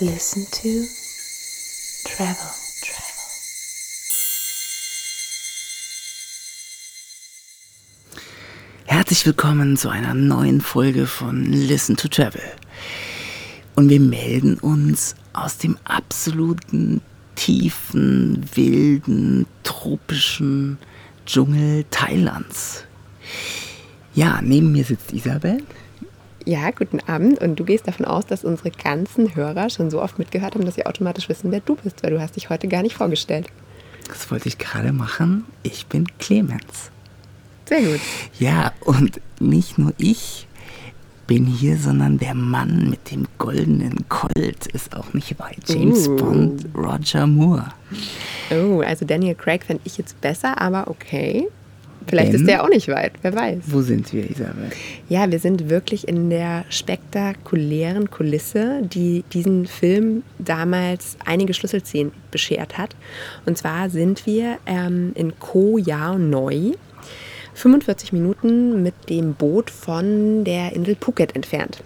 Listen to Travel. Herzlich willkommen zu einer neuen Folge von Listen to Travel. Und wir melden uns aus dem absoluten tiefen, wilden, tropischen Dschungel Thailands. Ja, neben mir sitzt Isabel. Ja, guten Abend. Und du gehst davon aus, dass unsere ganzen Hörer schon so oft mitgehört haben, dass sie automatisch wissen, wer du bist, weil du hast dich heute gar nicht vorgestellt. Das wollte ich gerade machen. Ich bin Clemens. Sehr gut. Ja, und nicht nur ich bin hier, sondern der Mann mit dem goldenen Colt ist auch nicht weit. James Uh. Bond, Roger Moore. Oh, also Daniel Craig fände ich jetzt besser, aber okay. Vielleicht Denn? ist der auch nicht weit, wer weiß. Wo sind wir, Isabel? Ja, wir sind wirklich in der spektakulären Kulisse, die diesen Film damals einige Schlüsselszenen beschert hat. Und zwar sind wir ähm, in Koh Yao Noi, 45 Minuten mit dem Boot von der Insel Phuket entfernt.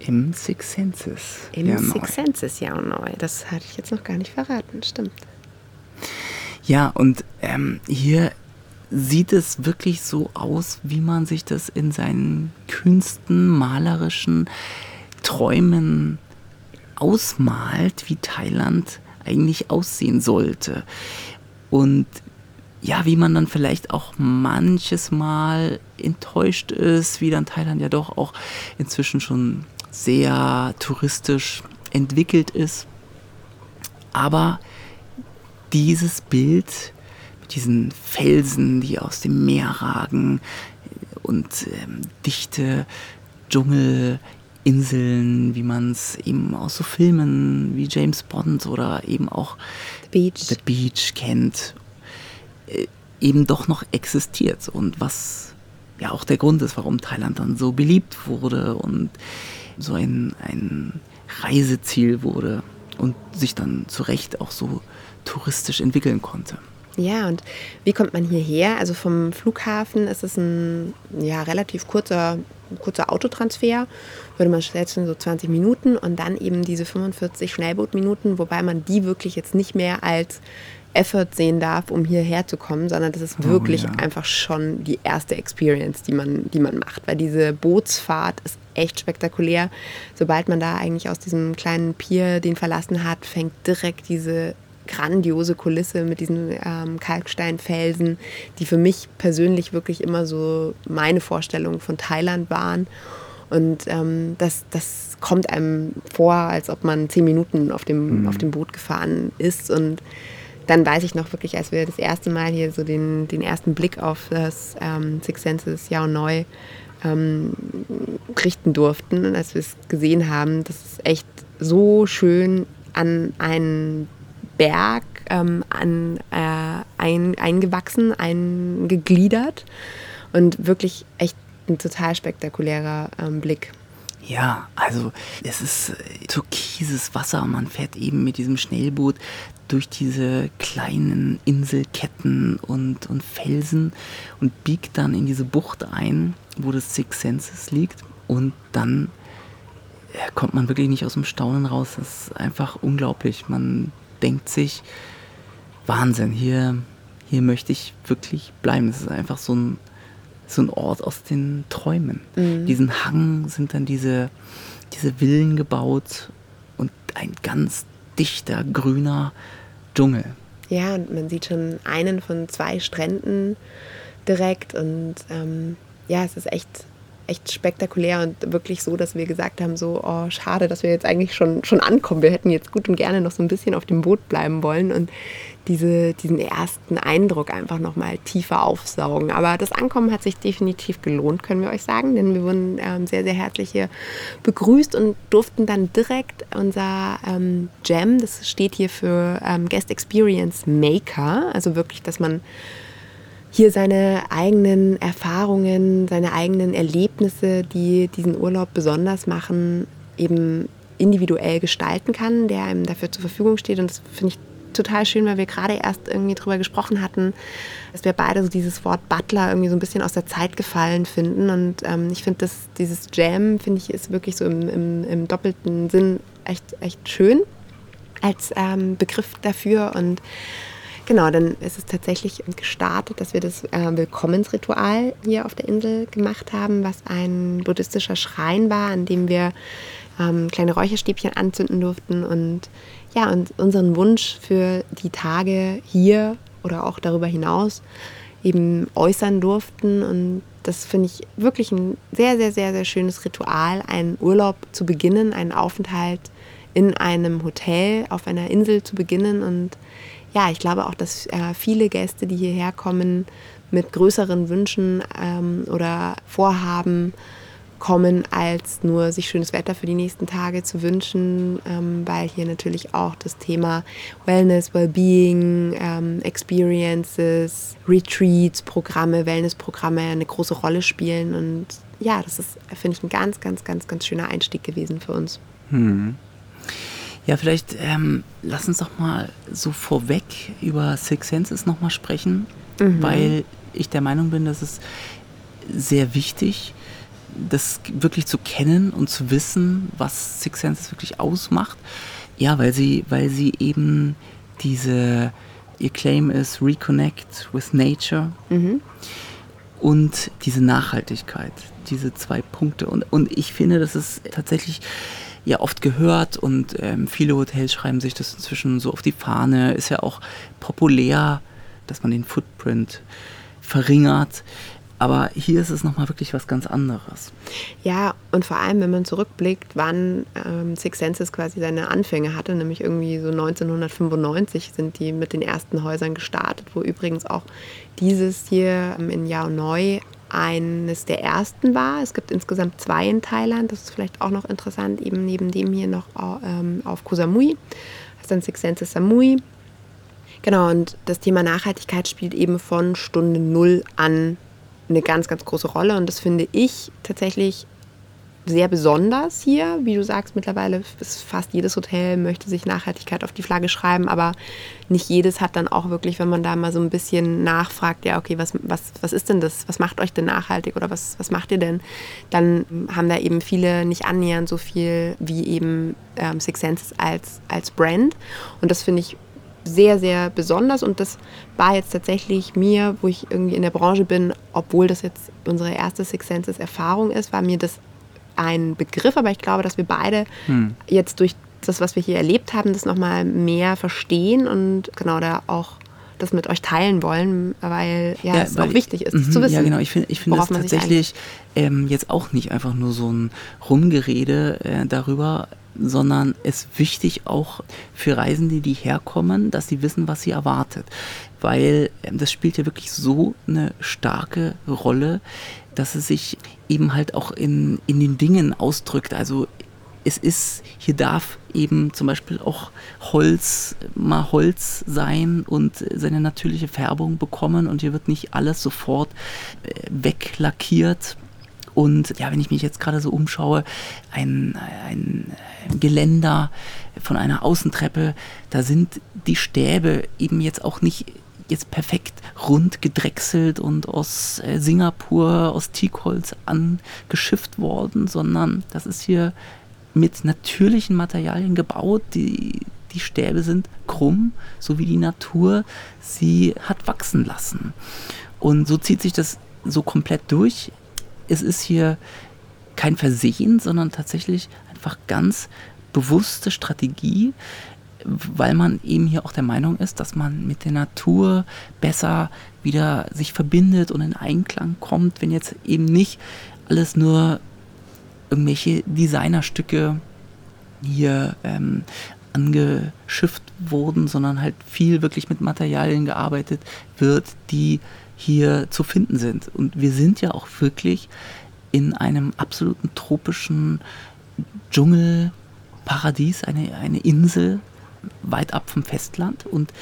Im Six Senses. Im Ja, Six neu. Senses Yao Noi. Das hatte ich jetzt noch gar nicht verraten, stimmt. Ja, und ähm, hier sieht es wirklich so aus, wie man sich das in seinen kühnsten malerischen Träumen ausmalt, wie Thailand eigentlich aussehen sollte. Und ja, wie man dann vielleicht auch manches Mal enttäuscht ist, wie dann Thailand ja doch auch inzwischen schon sehr touristisch entwickelt ist. Aber dieses Bild diesen Felsen, die aus dem Meer ragen und ähm, dichte Dschungelinseln, wie man es eben aus so Filmen wie James Bond oder eben auch The Beach. The Beach kennt, äh, eben doch noch existiert und was ja auch der Grund ist, warum Thailand dann so beliebt wurde und so ein, ein Reiseziel wurde und sich dann zu Recht auch so touristisch entwickeln konnte. Ja, und wie kommt man hierher? Also vom Flughafen ist es ein ja, relativ kurzer, kurzer Autotransfer, würde man schätzen so 20 Minuten und dann eben diese 45 Schnellbootminuten, wobei man die wirklich jetzt nicht mehr als Effort sehen darf, um hierher zu kommen, sondern das ist Oh, wirklich ja. einfach schon die erste Experience, die man, die man macht, weil diese Bootsfahrt ist echt spektakulär. Sobald man da eigentlich aus diesem kleinen Pier den verlassen hat, fängt direkt diese grandiose Kulisse mit diesen ähm, Kalksteinfelsen, die für mich persönlich wirklich immer so meine Vorstellung von Thailand waren. Und ähm, das, das kommt einem vor, als ob man zehn Minuten auf dem, auf dem Boot gefahren ist. Und dann weiß ich noch wirklich, als wir das erste Mal hier so den, den ersten Blick auf das ähm, Six Senses Yao Noi ähm, richten durften, und als wir es gesehen haben, das ist echt so schön an einen Berg ähm, an, äh, ein, eingewachsen, eingegliedert und wirklich echt ein total spektakulärer ähm, Blick. Ja, also es ist äh, türkises Wasser man fährt eben mit diesem Schnellboot durch diese kleinen Inselketten und, und Felsen und biegt dann in diese Bucht ein, wo das Six Senses liegt. Und dann äh, kommt man wirklich nicht aus dem Staunen raus. Das ist einfach unglaublich. Man denkt sich, Wahnsinn, hier, hier möchte ich wirklich bleiben. Es ist einfach so ein, so ein Ort aus den Träumen. Diesen Hang sind dann diese, diese Villen gebaut und ein ganz dichter grüner Dschungel. Ja, und man sieht schon einen von zwei Stränden direkt und ähm, ja, es ist echt, echt spektakulär und wirklich so, dass wir gesagt haben, so, oh, schade, dass wir jetzt eigentlich schon, schon ankommen. Wir hätten jetzt gut und gerne noch so ein bisschen auf dem Boot bleiben wollen und diese, diesen ersten Eindruck einfach nochmal tiefer aufsaugen. Aber das Ankommen hat sich definitiv gelohnt, können wir euch sagen, denn wir wurden ähm, sehr, sehr herzlich hier begrüßt und durften dann direkt unser ähm, Jam, das steht hier für ähm, Guest Experience Maker, also wirklich, dass man hier seine eigenen Erfahrungen, seine eigenen Erlebnisse, die diesen Urlaub besonders machen, eben individuell gestalten kann, der einem dafür zur Verfügung steht. Und das finde ich total schön, weil wir gerade erst irgendwie drüber gesprochen hatten, dass wir beide so dieses Wort Butler irgendwie so ein bisschen aus der Zeit gefallen finden. Und ähm, ich finde, dass dieses Jam, finde ich, ist wirklich so im, im, im doppelten Sinn echt, echt schön als ähm, Begriff dafür. Und genau, dann ist es tatsächlich gestartet, dass wir das äh, Willkommensritual hier auf der Insel gemacht haben, was ein buddhistischer Schrein war, an dem wir ähm, kleine Räucherstäbchen anzünden durften und ja, und unseren Wunsch für die Tage hier oder auch darüber hinaus eben äußern durften. Und das finde ich wirklich ein sehr, sehr, sehr, sehr schönes Ritual, einen Urlaub zu beginnen, einen Aufenthalt in einem Hotel auf einer Insel zu beginnen. Und ja, ich glaube auch, dass äh, viele Gäste, die hierher kommen, mit größeren Wünschen ähm, oder Vorhaben kommen, als nur sich schönes Wetter für die nächsten Tage zu wünschen, ähm, weil hier natürlich auch das Thema Wellness, Wellbeing, ähm, Experiences, Retreats, Programme, Wellnessprogramme eine große Rolle spielen. Und ja, das ist, finde ich, ein ganz, ganz, ganz, ganz schöner Einstieg gewesen für uns. Hm. Ja, vielleicht ähm, lass uns doch mal so vorweg über Six Senses nochmal sprechen, mhm. weil ich der Meinung bin, dass es sehr wichtig, das wirklich zu kennen und zu wissen, was Six Senses wirklich ausmacht. Ja, weil sie, weil sie eben diese, ihr Claim ist Reconnect with Nature mhm. und diese Nachhaltigkeit, diese zwei Punkte. Und, und ich finde, das ist tatsächlich ja oft gehört und ähm, viele Hotels schreiben sich das inzwischen so auf die Fahne. Ist ja auch populär, dass man den Footprint verringert. Aber hier ist es nochmal wirklich was ganz anderes. Ja, und vor allem, wenn man zurückblickt, wann ähm, Six Senses quasi seine Anfänge hatte, nämlich irgendwie so 1995 sind die mit den ersten Häusern gestartet, wo übrigens auch dieses hier ähm, in Neu eines der ersten war. Es gibt insgesamt zwei in Thailand. Das ist vielleicht auch noch interessant, eben neben dem hier noch ähm, auf Koh Samui. Das ist dann Six Senses Samui. Genau, und das Thema Nachhaltigkeit spielt eben von Stunde Null an eine ganz, ganz große Rolle. Und das finde ich tatsächlich sehr besonders hier. Wie du sagst, mittlerweile ist fast jedes Hotel möchte sich Nachhaltigkeit auf die Flagge schreiben, aber nicht jedes hat dann auch wirklich, wenn man da mal so ein bisschen nachfragt, ja, okay, was, was, was ist denn das? Was macht euch denn nachhaltig oder was, was macht ihr denn? Dann haben da eben viele nicht annähernd so viel wie eben ähm, Six Senses als, als Brand. Und das finde ich sehr, sehr besonders und das war jetzt tatsächlich mir, wo ich irgendwie in der Branche bin, obwohl das jetzt unsere erste Six Senses Erfahrung ist, war mir das ein Begriff, aber ich glaube, dass wir beide hm. jetzt durch das, was wir hier erlebt haben, das nochmal mehr verstehen und genau da auch das mit euch teilen wollen, weil ja, ja es weil, auch wichtig ist, mh, zu wissen. Ja, genau. Ich finde ich find das tatsächlich ähm, jetzt auch nicht einfach nur so ein Rumgerede äh, darüber, sondern es ist wichtig auch für Reisende, die herkommen, dass sie wissen, was sie erwartet. Weil ähm, das spielt ja wirklich so eine starke Rolle, dass es sich eben halt auch in, in den Dingen ausdrückt. Also es ist, hier darf eben zum Beispiel auch Holz mal Holz sein und seine natürliche Färbung bekommen und hier wird nicht alles sofort äh, weglackiert und ja, wenn ich mich jetzt gerade so umschaue, ein, ein Geländer von einer Außentreppe, da sind die Stäbe eben jetzt auch nicht jetzt perfekt rund gedrechselt und aus äh, Singapur, aus Teakholz angeschifft worden, sondern das ist hier mit natürlichen Materialien gebaut. Die, die Stäbe sind krumm, so wie die Natur sie hat wachsen lassen. Und so zieht sich das so komplett durch es ist hier kein Versehen, sondern tatsächlich einfach ganz bewusste Strategie, weil man eben hier auch der Meinung ist, dass man mit der Natur besser wieder sich verbindet und in Einklang kommt, wenn jetzt eben nicht alles nur irgendwelche Designerstücke hier ähm, angeschifft wurden, sondern halt viel wirklich mit Materialien gearbeitet wird, die hier zu finden sind. Und wir sind ja auch wirklich in einem absoluten tropischen Dschungelparadies, eine, eine Insel weit ab vom Festland und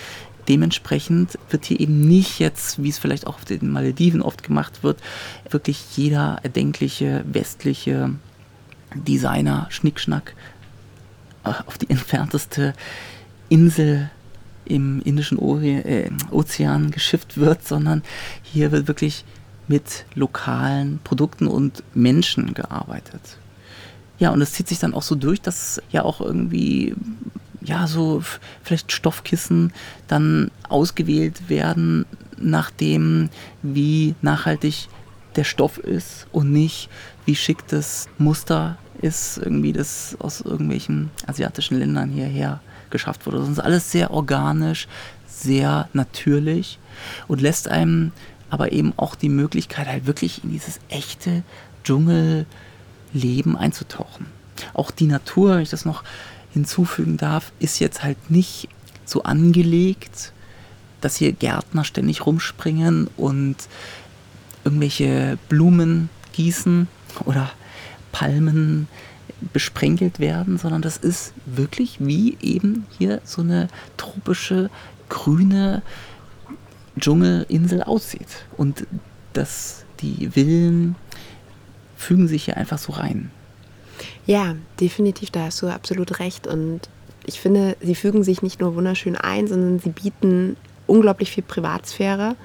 dementsprechend wird hier eben nicht jetzt, wie es vielleicht auch auf den Malediven oft gemacht wird, wirklich jeder erdenkliche westliche Designer Schnickschnack äh, auf die entfernteste Insel im Indischen äh, Ozean geschifft wird, sondern hier wird wirklich mit lokalen Produkten und Menschen gearbeitet. Ja, und es zieht sich dann auch so durch, dass ja auch irgendwie, ja, so vielleicht Stoffkissen dann ausgewählt werden, nachdem wie nachhaltig der Stoff ist und nicht, wie schick das Muster ist, irgendwie das aus irgendwelchen asiatischen Ländern hierher geschafft wurde. Ist alles sehr organisch, sehr natürlich und lässt einem aber eben auch die Möglichkeit, halt wirklich in dieses echte Dschungelleben einzutauchen. Auch die Natur, wenn ich das noch hinzufügen darf, ist jetzt halt nicht so angelegt, dass hier Gärtner ständig rumspringen und irgendwelche Blumen gießen oder Palmen besprenkelt werden, sondern das ist wirklich wie eben hier so eine tropische grüne Dschungelinsel aussieht. Und dass die Villen fügen sich hier einfach so rein. Ja, definitiv, da hast du absolut recht. Und ich finde, sie fügen sich nicht nur wunderschön ein, sondern sie bieten unglaublich viel Privatsphäre.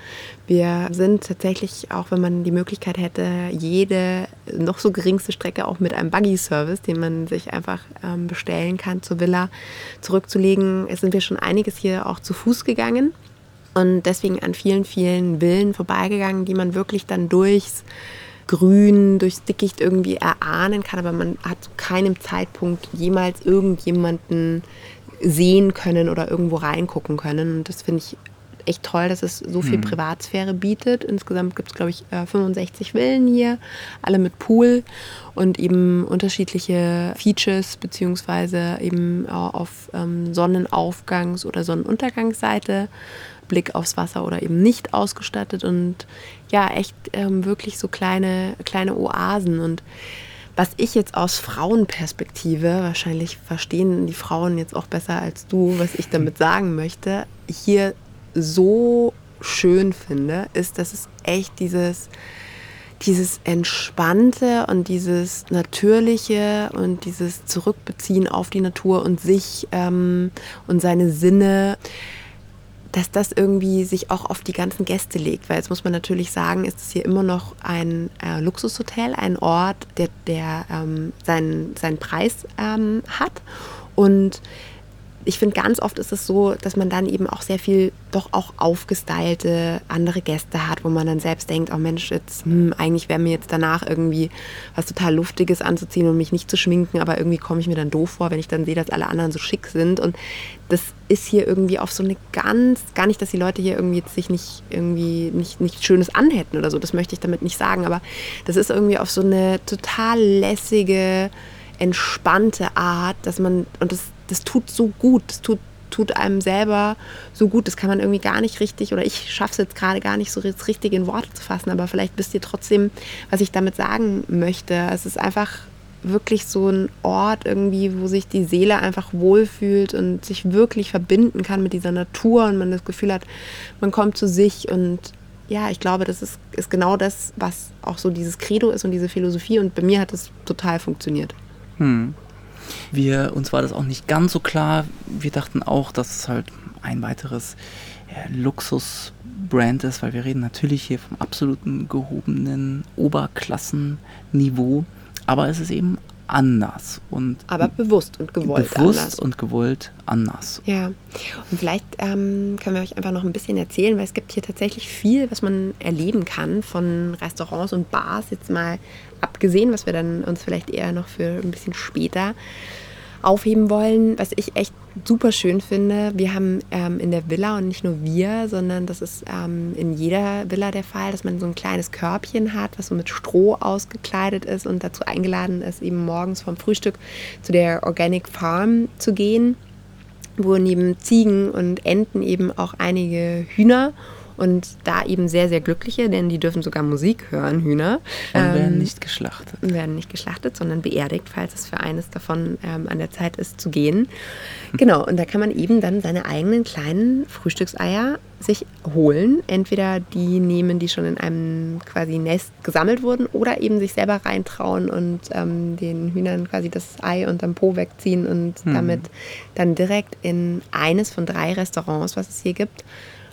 Wir sind tatsächlich, auch wenn man die Möglichkeit hätte, jede noch so geringste Strecke auch mit einem Buggy-Service, den man sich einfach ähm, bestellen kann, zur Villa zurückzulegen, sind wir schon einiges hier auch zu Fuß gegangen und deswegen an vielen, vielen Villen vorbeigegangen, die man wirklich dann durchs Grün, durchs Dickicht irgendwie erahnen kann, aber man hat zu keinem Zeitpunkt jemals irgendjemanden sehen können oder irgendwo reingucken können. Und das finde ich echt toll, dass es so viel mhm. Privatsphäre bietet. Insgesamt gibt es, glaube ich, 65 äh, Villen hier, alle mit Pool und eben unterschiedliche Features, beziehungsweise eben auf ähm, Sonnenaufgangs- oder Sonnenuntergangsseite. Blick aufs Wasser oder eben nicht ausgestattet und ja, echt ähm, wirklich so kleine, kleine Oasen. Und was ich jetzt aus Frauenperspektive, wahrscheinlich verstehen die Frauen jetzt auch besser als du, was ich damit sagen möchte, hier so schön finde, ist, dass es echt dieses, dieses Entspannte und dieses Natürliche und dieses Zurückbeziehen auf die Natur und sich ähm, und seine Sinne dass das irgendwie sich auch auf die ganzen Gäste legt. Weil jetzt muss man natürlich sagen, ist es hier immer noch ein äh, Luxushotel, ein Ort, der, der ähm, seinen, seinen Preis ähm, hat. Und ich finde, ganz oft ist es so, dass man dann eben auch sehr viel doch auch aufgestylte andere Gäste hat, wo man dann selbst denkt, oh Mensch, jetzt, hm, eigentlich wäre mir jetzt danach irgendwie was total Luftiges anzuziehen und mich nicht zu schminken, aber irgendwie komme ich mir dann doof vor, wenn ich dann sehe, dass alle anderen so schick sind. Und das ist hier irgendwie auf so eine ganz, gar nicht, dass die Leute hier irgendwie jetzt sich nicht irgendwie nicht, nicht Schönes anhätten oder so, das möchte ich damit nicht sagen, aber das ist irgendwie auf so eine total lässige, entspannte Art, dass man, und das das tut so gut, das tut, tut einem selber so gut, das kann man irgendwie gar nicht richtig, oder ich schaffe es jetzt gerade gar nicht so richtig in Worte zu fassen, aber vielleicht wisst ihr trotzdem, was ich damit sagen möchte. Es ist einfach wirklich so ein Ort irgendwie, wo sich die Seele einfach wohlfühlt und sich wirklich verbinden kann mit dieser Natur und man das Gefühl hat, man kommt zu sich und ja, ich glaube, das ist, ist genau das, was auch so dieses Credo ist und diese Philosophie und bei mir hat es total funktioniert. Hm. Wir, uns war das auch nicht ganz so klar. Wir dachten auch, dass es halt ein weiteres äh, Luxusbrand ist, weil wir reden natürlich hier vom absoluten gehobenen Oberklassenniveau. Aber es ist eben anders und aber bewusst und gewollt bewusst anders. und gewollt anders. Ja, und vielleicht ähm, können wir euch einfach noch ein bisschen erzählen, weil es gibt hier tatsächlich viel, was man erleben kann von Restaurants und Bars jetzt mal abgesehen, was wir dann uns vielleicht eher noch für ein bisschen später aufheben wollen, was ich echt super schön finde. Wir haben ähm, in der Villa und nicht nur wir, sondern das ist ähm, in jeder Villa der Fall, dass man so ein kleines Körbchen hat, was so mit Stroh ausgekleidet ist und dazu eingeladen ist, eben morgens vom Frühstück zu der Organic Farm zu gehen, wo neben Ziegen und Enten eben auch einige Hühner und da eben sehr, sehr glückliche, denn die dürfen sogar Musik hören, Hühner. Und ähm, werden nicht geschlachtet. Werden nicht geschlachtet, sondern beerdigt, falls es für eines davon ähm, an der Zeit ist zu gehen. Genau, und da kann man eben dann seine eigenen kleinen Frühstückseier sich holen. Entweder die nehmen, die schon in einem quasi Nest gesammelt wurden, oder eben sich selber reintrauen und ähm, den Hühnern quasi das Ei unterm Po wegziehen und hm. damit dann direkt in eines von drei Restaurants, was es hier gibt,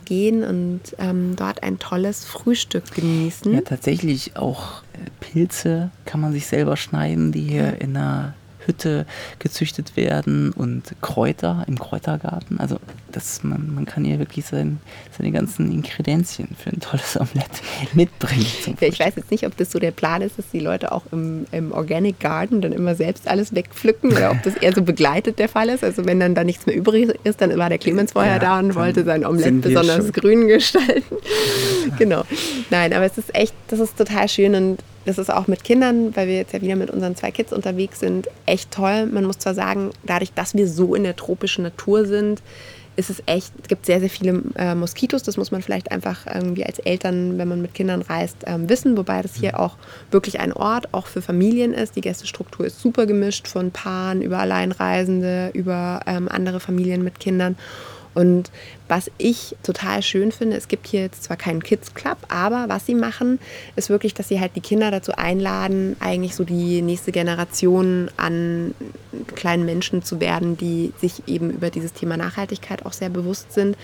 gehen und ähm, dort ein tolles Frühstück genießen. Ja, tatsächlich auch äh, Pilze kann man sich selber schneiden, die hier in einer Hütte gezüchtet werden und Kräuter im Kräutergarten. Also das, man, man kann hier wirklich sein, seine ganzen Ingredienzien für ein tolles Omelett mitbringen. Ja, ich weiß jetzt nicht, ob das so der Plan ist, dass die Leute auch im, im Organic Garden dann immer selbst alles wegpflücken oder ob das eher so begleitet der Fall ist. Also wenn dann da nichts mehr übrig ist, dann war der Clemens vorher ja, da und wollte sein Omelett besonders schon. grün gestalten. genau. Nein, aber es ist echt, das ist total schön und das ist auch mit Kindern, weil wir jetzt ja wieder mit unseren zwei Kids unterwegs sind, echt toll. Man muss zwar sagen, dadurch, dass wir so in der tropischen Natur sind, ist es echt, es gibt sehr, sehr viele äh, Moskitos. Das muss man vielleicht einfach irgendwie als Eltern, wenn man mit Kindern reist, ähm, wissen. Wobei das hier auch wirklich ein Ort auch für Familien ist. Die Gästestruktur ist super gemischt von Paaren über Alleinreisende, über ähm, andere Familien mit Kindern. Und was ich total schön finde, es gibt hier jetzt zwar keinen Kids Club, aber was sie machen, ist wirklich, dass sie halt die Kinder dazu einladen, eigentlich so die nächste Generation an kleinen Menschen zu werden, die sich eben über dieses Thema Nachhaltigkeit auch sehr bewusst sind.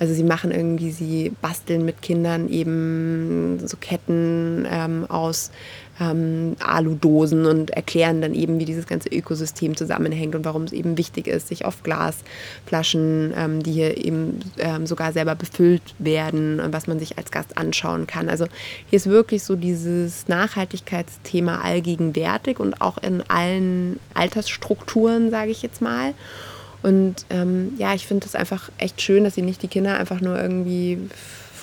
Also sie machen irgendwie, sie basteln mit Kindern eben so Ketten ähm, aus ähm, Aludosen und erklären dann eben, wie dieses ganze Ökosystem zusammenhängt und warum es eben wichtig ist, sich auf Glasflaschen, ähm, die hier eben ähm, sogar selber befüllt werden, was man sich als Gast anschauen kann. Also hier ist wirklich so dieses Nachhaltigkeitsthema allgegenwärtig und auch in allen Altersstrukturen, sage ich jetzt mal. Und ähm, ja, ich finde es einfach echt schön, dass sie nicht die Kinder einfach nur irgendwie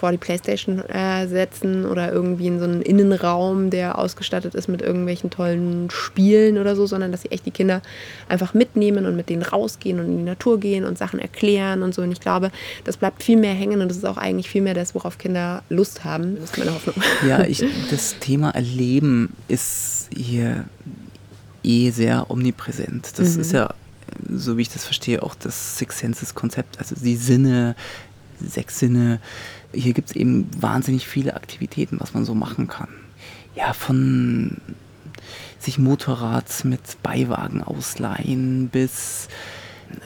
vor die Playstation äh, setzen oder irgendwie in so einen Innenraum, der ausgestattet ist mit irgendwelchen tollen Spielen oder so, sondern dass sie echt die Kinder einfach mitnehmen und mit denen rausgehen und in die Natur gehen und Sachen erklären und so. Und ich glaube, das bleibt viel mehr hängen und das ist auch eigentlich viel mehr das, worauf Kinder Lust haben. Das ist meine Hoffnung. Ja, ich, das Thema Erleben ist hier eh sehr omnipräsent. Das mhm. ist ja so wie ich das verstehe, auch das Six Senses Konzept, also die Sinne, sechs Sinne hier gibt es eben wahnsinnig viele Aktivitäten, was man so machen kann. Ja, von sich Motorrad mit Beiwagen ausleihen bis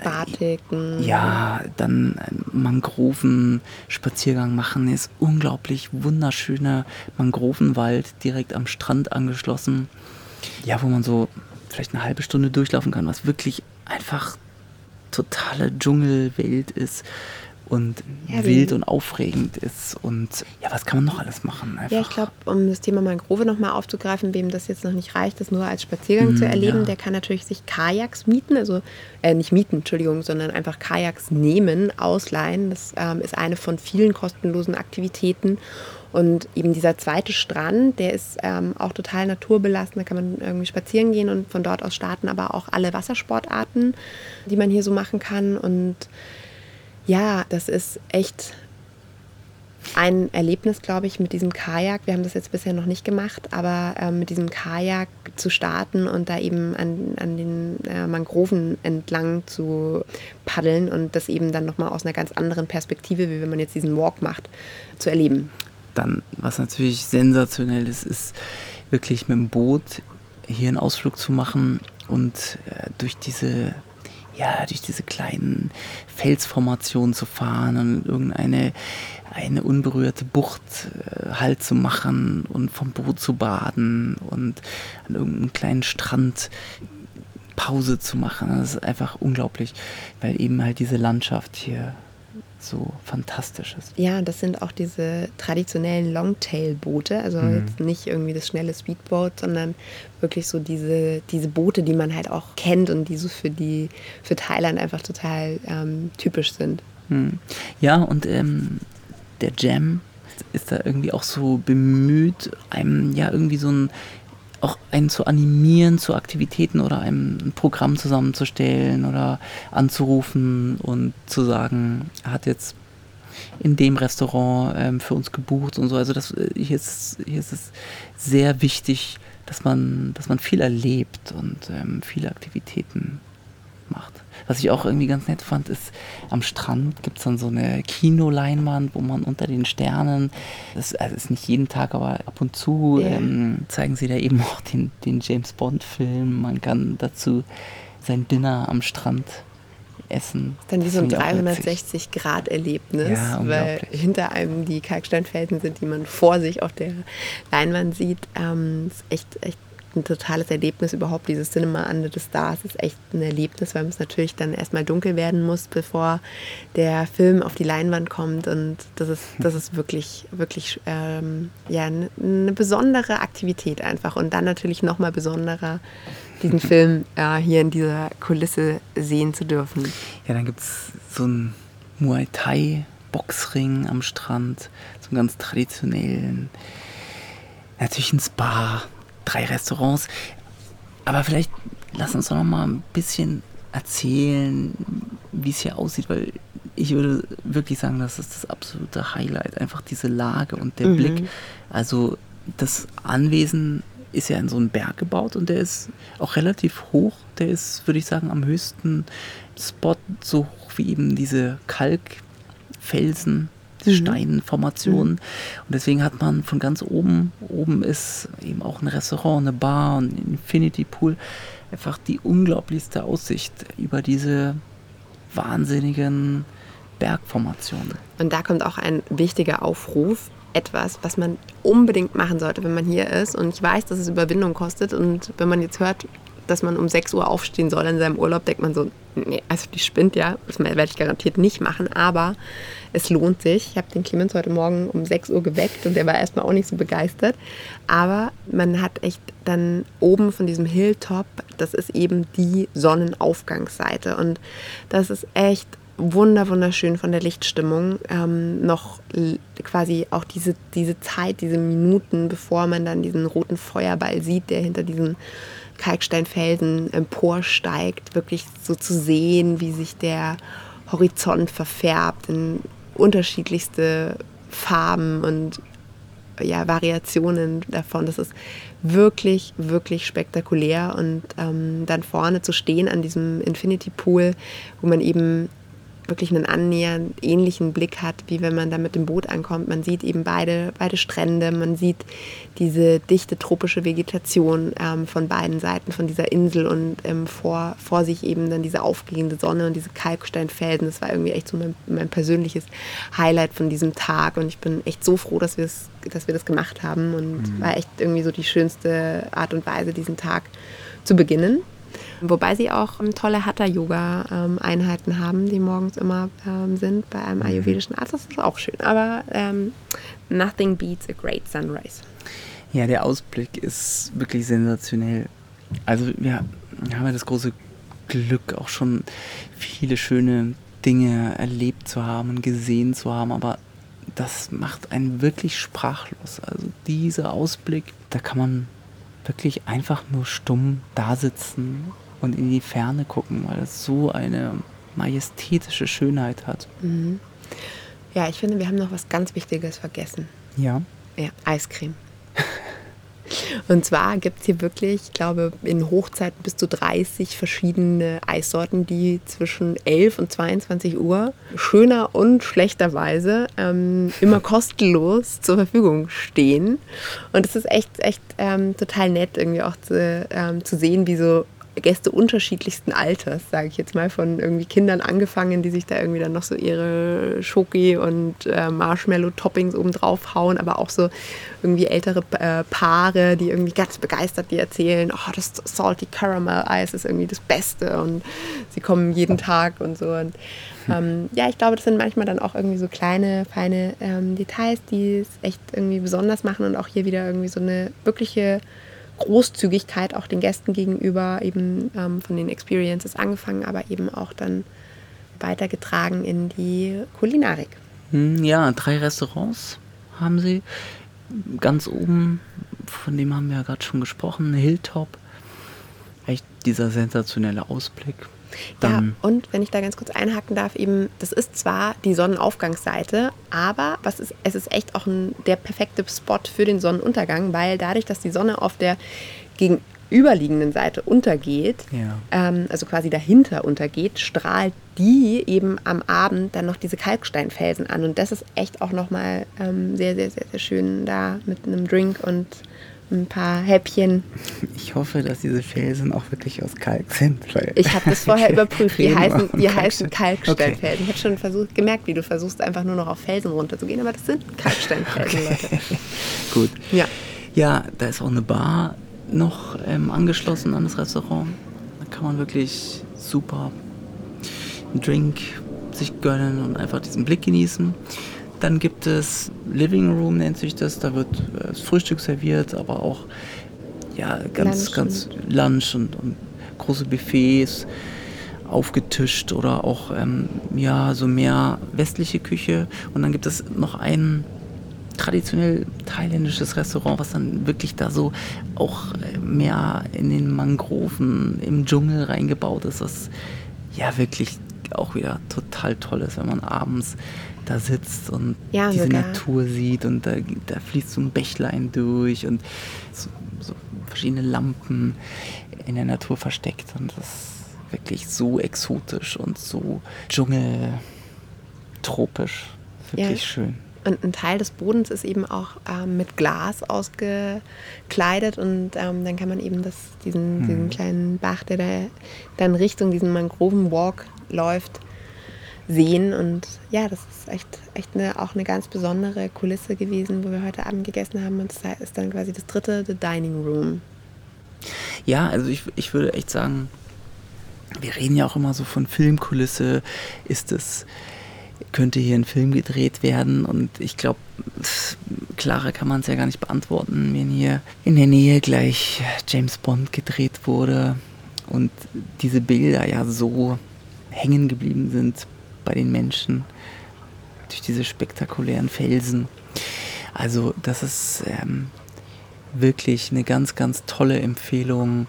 äh, Batiken. Ja, dann Mangroven-Spaziergang machen ist unglaublich wunderschöner Mangrovenwald direkt am Strand angeschlossen. Ja, wo man so vielleicht eine halbe Stunde durchlaufen kann, was wirklich einfach totale Dschungelwelt ist und ja, wild und aufregend ist. Und ja, was kann man noch alles machen? Einfach. Ja, ich glaube, um das Thema Mangrove nochmal aufzugreifen, wem das jetzt noch nicht reicht, das nur als Spaziergang mm, zu erleben, ja. der kann natürlich sich Kajaks mieten, also äh, nicht mieten, Entschuldigung, sondern einfach Kajaks nehmen, ausleihen. Das ähm, ist eine von vielen kostenlosen Aktivitäten. Und eben dieser zweite Strand, der ist ähm, auch total naturbelassen. Da kann man irgendwie spazieren gehen und von dort aus starten aber auch alle Wassersportarten, die man hier so machen kann. Und ja, das ist echt ein Erlebnis, glaube ich, mit diesem Kajak. Wir haben das jetzt bisher noch nicht gemacht, aber äh, mit diesem Kajak zu starten und da eben an, an den äh, Mangroven entlang zu paddeln und das eben dann nochmal aus einer ganz anderen Perspektive, wie wenn man jetzt diesen Walk macht, zu erleben. Dann, was natürlich sensationell ist, ist wirklich mit dem Boot hier einen Ausflug zu machen und äh, durch diese ja, durch diese kleinen Felsformationen zu fahren und irgendeine eine unberührte Bucht äh, halt zu machen und vom Boot zu baden und an irgendeinem kleinen Strand Pause zu machen. Das ist einfach unglaublich, weil eben halt diese Landschaft hier so fantastisch ist. Ja, das sind auch diese traditionellen Longtail-Boote, also mhm. jetzt nicht irgendwie das schnelle Speedboat, sondern wirklich so diese, diese Boote, die man halt auch kennt und die so für die für Thailand einfach total ähm, typisch sind. Mhm. Ja, und ähm, der Jam ist da irgendwie auch so bemüht, einem ja irgendwie so ein auch einen zu animieren zu Aktivitäten oder einem ein Programm zusammenzustellen oder anzurufen und zu sagen, er hat jetzt in dem Restaurant ähm, für uns gebucht und so. Also das, äh, hier, ist, hier ist es sehr wichtig, dass man, dass man viel erlebt und ähm, viele Aktivitäten macht. Was ich auch irgendwie ganz nett fand, ist, am Strand gibt es dann so eine Kinoleinwand, wo man unter den Sternen, das also ist nicht jeden Tag, aber ab und zu yeah. ähm, zeigen sie da eben auch den, den James Bond-Film. Man kann dazu sein Dinner am Strand essen. Dann wie so ein Das finde ich auch witzig. 360-Grad-Erlebnis, Ja, weil hinter einem die Kalksteinfelsen sind, die man vor sich auf der Leinwand sieht. Ähm, ist echt, echt ein totales Erlebnis überhaupt. Dieses Cinema Under the Stars ist echt ein Erlebnis, weil es natürlich dann erstmal dunkel werden muss, bevor der Film auf die Leinwand kommt. Und das ist, das ist wirklich, wirklich ähm, ja, eine besondere Aktivität einfach. Und dann natürlich nochmal besonderer, diesen Film äh, hier in dieser Kulisse sehen zu dürfen. Ja, dann gibt es so einen Muay Thai Boxring am Strand, so einen ganz traditionellen. Natürlich ein Spa, drei Restaurants. Aber vielleicht lass uns doch noch mal ein bisschen erzählen, wie es hier aussieht, weil ich würde wirklich sagen, das ist das absolute Highlight. Einfach diese Lage und der Blick. Also das Anwesen ist ja in so einen Berg gebaut und der ist auch relativ hoch. Der ist, würde ich sagen, am höchsten Spot, so hoch wie eben diese Kalkfelsen, diese Steinformationen. Und deswegen hat man von ganz oben, oben ist eben auch ein Restaurant, eine Bar und ein Infinity Pool, einfach die unglaublichste Aussicht über diese wahnsinnigen Bergformationen. Und da kommt auch ein wichtiger Aufruf. Etwas, was man unbedingt machen sollte, wenn man hier ist. Und ich weiß, dass es Überwindung kostet. Und wenn man jetzt hört, dass man um 6 Uhr aufstehen soll in seinem Urlaub, denkt man so, nee, also die spinnt ja. Das werde ich garantiert nicht machen. Aber es lohnt sich. Ich habe den Clemens heute Morgen um 6 Uhr geweckt und der war erstmal auch nicht so begeistert. Aber man hat echt dann oben von diesem Hilltop, das ist eben die Sonnenaufgangsseite. Und das ist echt wunder wunderschön von der Lichtstimmung ähm, noch quasi auch diese, diese Zeit, diese Minuten, bevor man dann diesen roten Feuerball sieht, der hinter diesen Kalksteinfelsen emporsteigt, wirklich so zu sehen, wie sich der Horizont verfärbt in unterschiedlichste Farben und ja, Variationen davon. Das ist wirklich, wirklich spektakulär. Und ähm, dann vorne zu stehen an diesem Infinity Pool, wo man eben wirklich einen annähernd ähnlichen Blick hat, wie wenn man da mit dem Boot ankommt. Man sieht eben beide, beide Strände, man sieht diese dichte tropische Vegetation ähm, von beiden Seiten von dieser Insel und ähm, vor, vor sich eben dann diese aufgehende Sonne und diese Kalksteinfelsen. Das war irgendwie echt so mein, mein persönliches Highlight von diesem Tag und ich bin echt so froh, dass wir es dass wir das gemacht haben und war echt irgendwie so die schönste Art und Weise, diesen Tag zu beginnen. Wobei sie auch ähm, tolle Hatha-Yoga-Einheiten haben, die morgens immer ähm, sind bei einem ayurvedischen Arzt. Das ist auch schön. Aber ähm, nothing beats a great sunrise. Ja, der Ausblick ist wirklich sensationell. Also wir haben ja das große Glück, auch schon viele schöne Dinge erlebt zu haben und gesehen zu haben, aber das macht einen wirklich sprachlos. Also dieser Ausblick, da kann man wirklich einfach nur stumm da sitzen und in die Ferne gucken, weil es so eine majestätische Schönheit hat. Ja, ich finde, wir haben noch was ganz Wichtiges vergessen. Ja. Ja, Eiscreme. Und zwar gibt es hier wirklich, ich glaube, in Hochzeiten bis zu 30 verschiedene Eissorten, die zwischen 11 und 22 Uhr schöner und schlechterweise ähm, immer kostenlos zur Verfügung stehen. Und es ist echt, echt ähm, total nett, irgendwie auch zu, ähm, zu sehen, wie so Gäste unterschiedlichsten Alters, sage ich jetzt mal, von irgendwie Kindern angefangen, die sich da irgendwie dann noch so ihre Schoki und äh, Marshmallow-Toppings oben drauf hauen, aber auch so irgendwie ältere äh, Paare, die irgendwie ganz begeistert die erzählen, oh, das Salty Caramel Eis ist irgendwie das Beste und sie kommen jeden Tag und so. Und ähm, ja, ich glaube, das sind manchmal dann auch irgendwie so kleine, feine ähm, Details, die es echt irgendwie besonders machen und auch hier wieder irgendwie so eine wirkliche Großzügigkeit auch den Gästen gegenüber, eben ähm, von den Experiences angefangen, aber eben auch dann weitergetragen in die Kulinarik. Hm, Ja, drei Restaurants haben sie. Ganz oben, von dem haben wir ja gerade schon gesprochen, Hilltop. Echt dieser sensationelle Ausblick. Ja, und wenn ich da ganz kurz einhaken darf, eben, das ist zwar die Sonnenaufgangsseite, aber was ist, es ist echt auch ein, der perfekte Spot für den Sonnenuntergang, weil dadurch, dass die Sonne auf der gegenüberliegenden Seite untergeht, Ja. ähm, also quasi dahinter untergeht, strahlt die eben am Abend dann noch diese Kalksteinfelsen an. Und das ist echt auch nochmal ähm, sehr, sehr, sehr, sehr schön da mit einem Drink und ein paar Häppchen. Ich hoffe, dass diese Felsen auch wirklich aus Kalk sind. ich habe das vorher überprüft. Die heißen, die heißen Kalksteinfelsen. Okay. Ich habe schon versucht, gemerkt, wie du versuchst, einfach nur noch auf Felsen runterzugehen, aber das sind Kalksteinfelsen, okay. Leute. Gut. Ja. Ja, da ist auch eine Bar noch ähm, angeschlossen an das Restaurant. Da kann man wirklich super einen Drink sich gönnen und einfach diesen Blick genießen. Dann gibt es Living Room, nennt sich das. Da wird äh, das Frühstück serviert, aber auch ja, ganz, Lunch. ganz Lunch und, und große Buffets aufgetischt oder auch ähm, ja, so mehr westliche Küche. Und dann gibt es noch ein traditionell thailändisches Restaurant, was dann wirklich da so auch äh, mehr in den Mangroven im Dschungel reingebaut ist, was ja wirklich auch wieder total toll ist, wenn man abends da sitzt und ja, diese sogar. Natur sieht und da, da, fließt so ein Bächlein durch und so, so, verschiedene Lampen in der Natur versteckt und das ist wirklich so exotisch und so dschungeltropisch. Wirklich ja. schön. Und ein Teil des Bodens ist eben auch ähm, mit Glas ausgekleidet und ähm, dann kann man eben das, diesen, mhm. diesen kleinen Bach, der da dann Richtung diesen Mangrovenwalk läuft, sehen. Und ja, das ist echt, echt eine, auch eine ganz besondere Kulisse gewesen, wo wir heute Abend gegessen haben. Und das ist dann quasi das dritte, The Dining Room. Ja, also ich, ich würde echt sagen, wir reden ja auch immer so von Filmkulisse. Ist es, könnte hier ein Film gedreht werden? Und ich glaube, klarer kann man es ja gar nicht beantworten, wenn hier in der Nähe gleich James Bond gedreht wurde und diese Bilder ja so hängen geblieben sind bei den Menschen durch diese spektakulären Felsen. Also das ist ähm, wirklich eine ganz, ganz tolle Empfehlung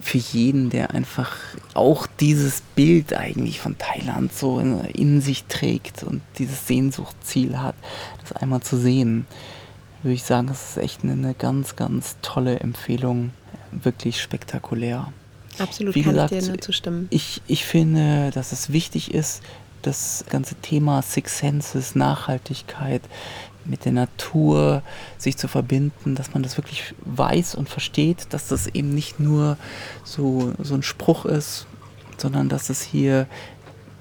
für jeden, der einfach auch dieses Bild eigentlich von Thailand so in, in sich trägt und dieses Sehnsuchtsziel hat, das einmal zu sehen. Würde ich sagen, es ist echt eine, eine ganz, ganz tolle Empfehlung. Wirklich spektakulär. Absolut, Wie kann gesagt, ich dir nur zustimmen. Ich, ich finde, dass es wichtig ist, das ganze Thema Six Senses, Nachhaltigkeit mit der Natur sich zu verbinden, dass man das wirklich weiß und versteht, dass das eben nicht nur so, so ein Spruch ist, sondern dass es hier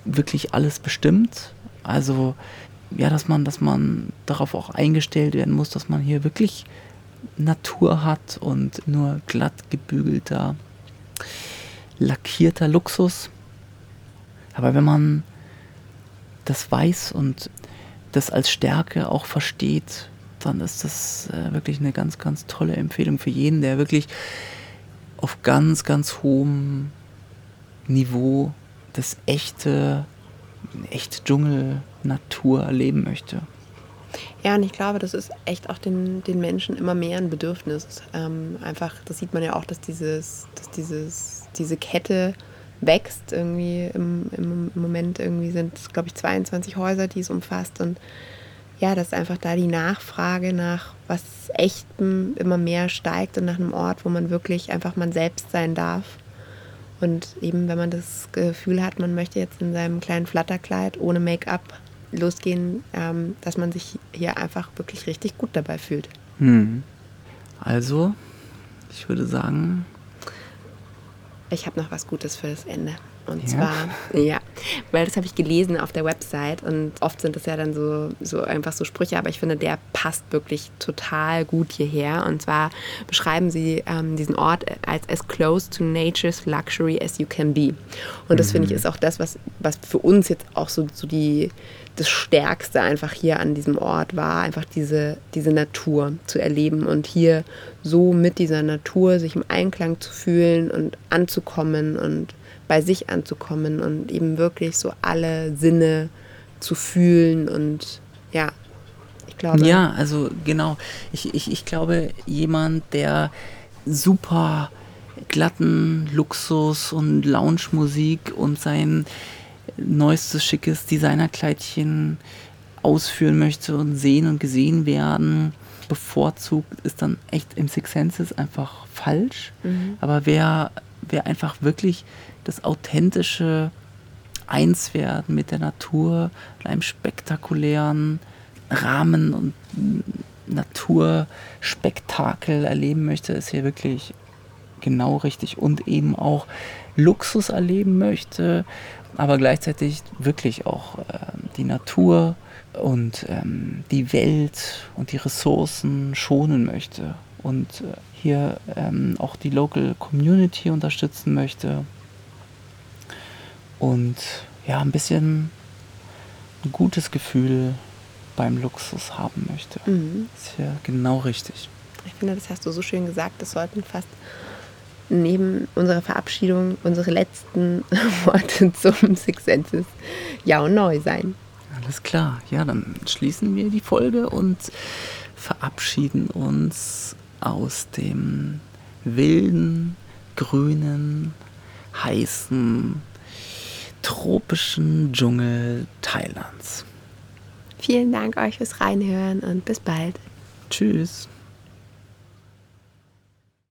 wirklich alles bestimmt. Also ja, dass man, dass man darauf auch eingestellt werden muss, dass man hier wirklich Natur hat und nur glatt gebügelter lackierter Luxus. Aber wenn man das weiß und das als Stärke auch versteht, dann ist das äh, wirklich eine ganz, ganz tolle Empfehlung für jeden, der wirklich auf ganz, ganz hohem Niveau das echte, echte Dschungel-Natur erleben möchte. Ja, und ich glaube, das ist echt auch den, den Menschen immer mehr ein Bedürfnis. Ähm, einfach, das sieht man ja auch, dass dieses, dass dieses diese Kette wächst. Irgendwie im, im Moment irgendwie sind es, glaube ich, 22 Häuser, die es umfasst. Und ja, dass einfach da die Nachfrage nach was Echtem immer mehr steigt und nach einem Ort, wo man wirklich einfach man selbst sein darf. Und eben, wenn man das Gefühl hat, man möchte jetzt in seinem kleinen Flatterkleid ohne Make-up losgehen, ähm, dass man sich hier einfach wirklich richtig gut dabei fühlt. Hm. Also, ich würde sagen, ich habe noch was Gutes für das Ende. Und ja. zwar, ja, weil das habe ich gelesen auf der Website und oft sind das ja dann so, so einfach so Sprüche, aber ich finde, der passt wirklich total gut hierher. Und zwar beschreiben sie ähm, diesen Ort als as close to nature's luxury as you can be. Und das mhm. finde ich ist auch das, was, was für uns jetzt auch so, so die, das Stärkste einfach hier an diesem Ort war, einfach diese, diese Natur zu erleben und hier so mit dieser Natur sich im Einklang zu fühlen und anzukommen und bei sich anzukommen und eben wirklich so alle Sinne zu fühlen und ja, ich glaube. Ja, also genau. Ich, ich, ich glaube, jemand, der super glatten Luxus und Lounge-Musik und sein neuestes, schickes Designerkleidchen ausführen möchte und sehen und gesehen werden, bevorzugt, ist dann echt im Six Senses einfach falsch. Mhm. Aber wer, wer einfach wirklich das authentische Einswerden mit der Natur in einem spektakulären Rahmen und Naturspektakel erleben möchte, ist hier wirklich genau richtig und eben auch Luxus erleben möchte, aber gleichzeitig wirklich auch äh, die Natur und ähm, die Welt und die Ressourcen schonen möchte und äh, hier ähm, auch die Local Community unterstützen möchte und ja, ein bisschen ein gutes Gefühl beim Luxus haben möchte. Mhm. Ist hier genau richtig. Ich finde, das hast du so schön gesagt. Das sollten fast neben unserer Verabschiedung unsere letzten Worte zum Six Senses Ja und Neu sein. Alles klar. Ja, dann schließen wir die Folge und verabschieden uns aus dem wilden, grünen, heißen, tropischen Dschungel Thailands. Vielen Dank euch fürs Reinhören und bis bald. Tschüss.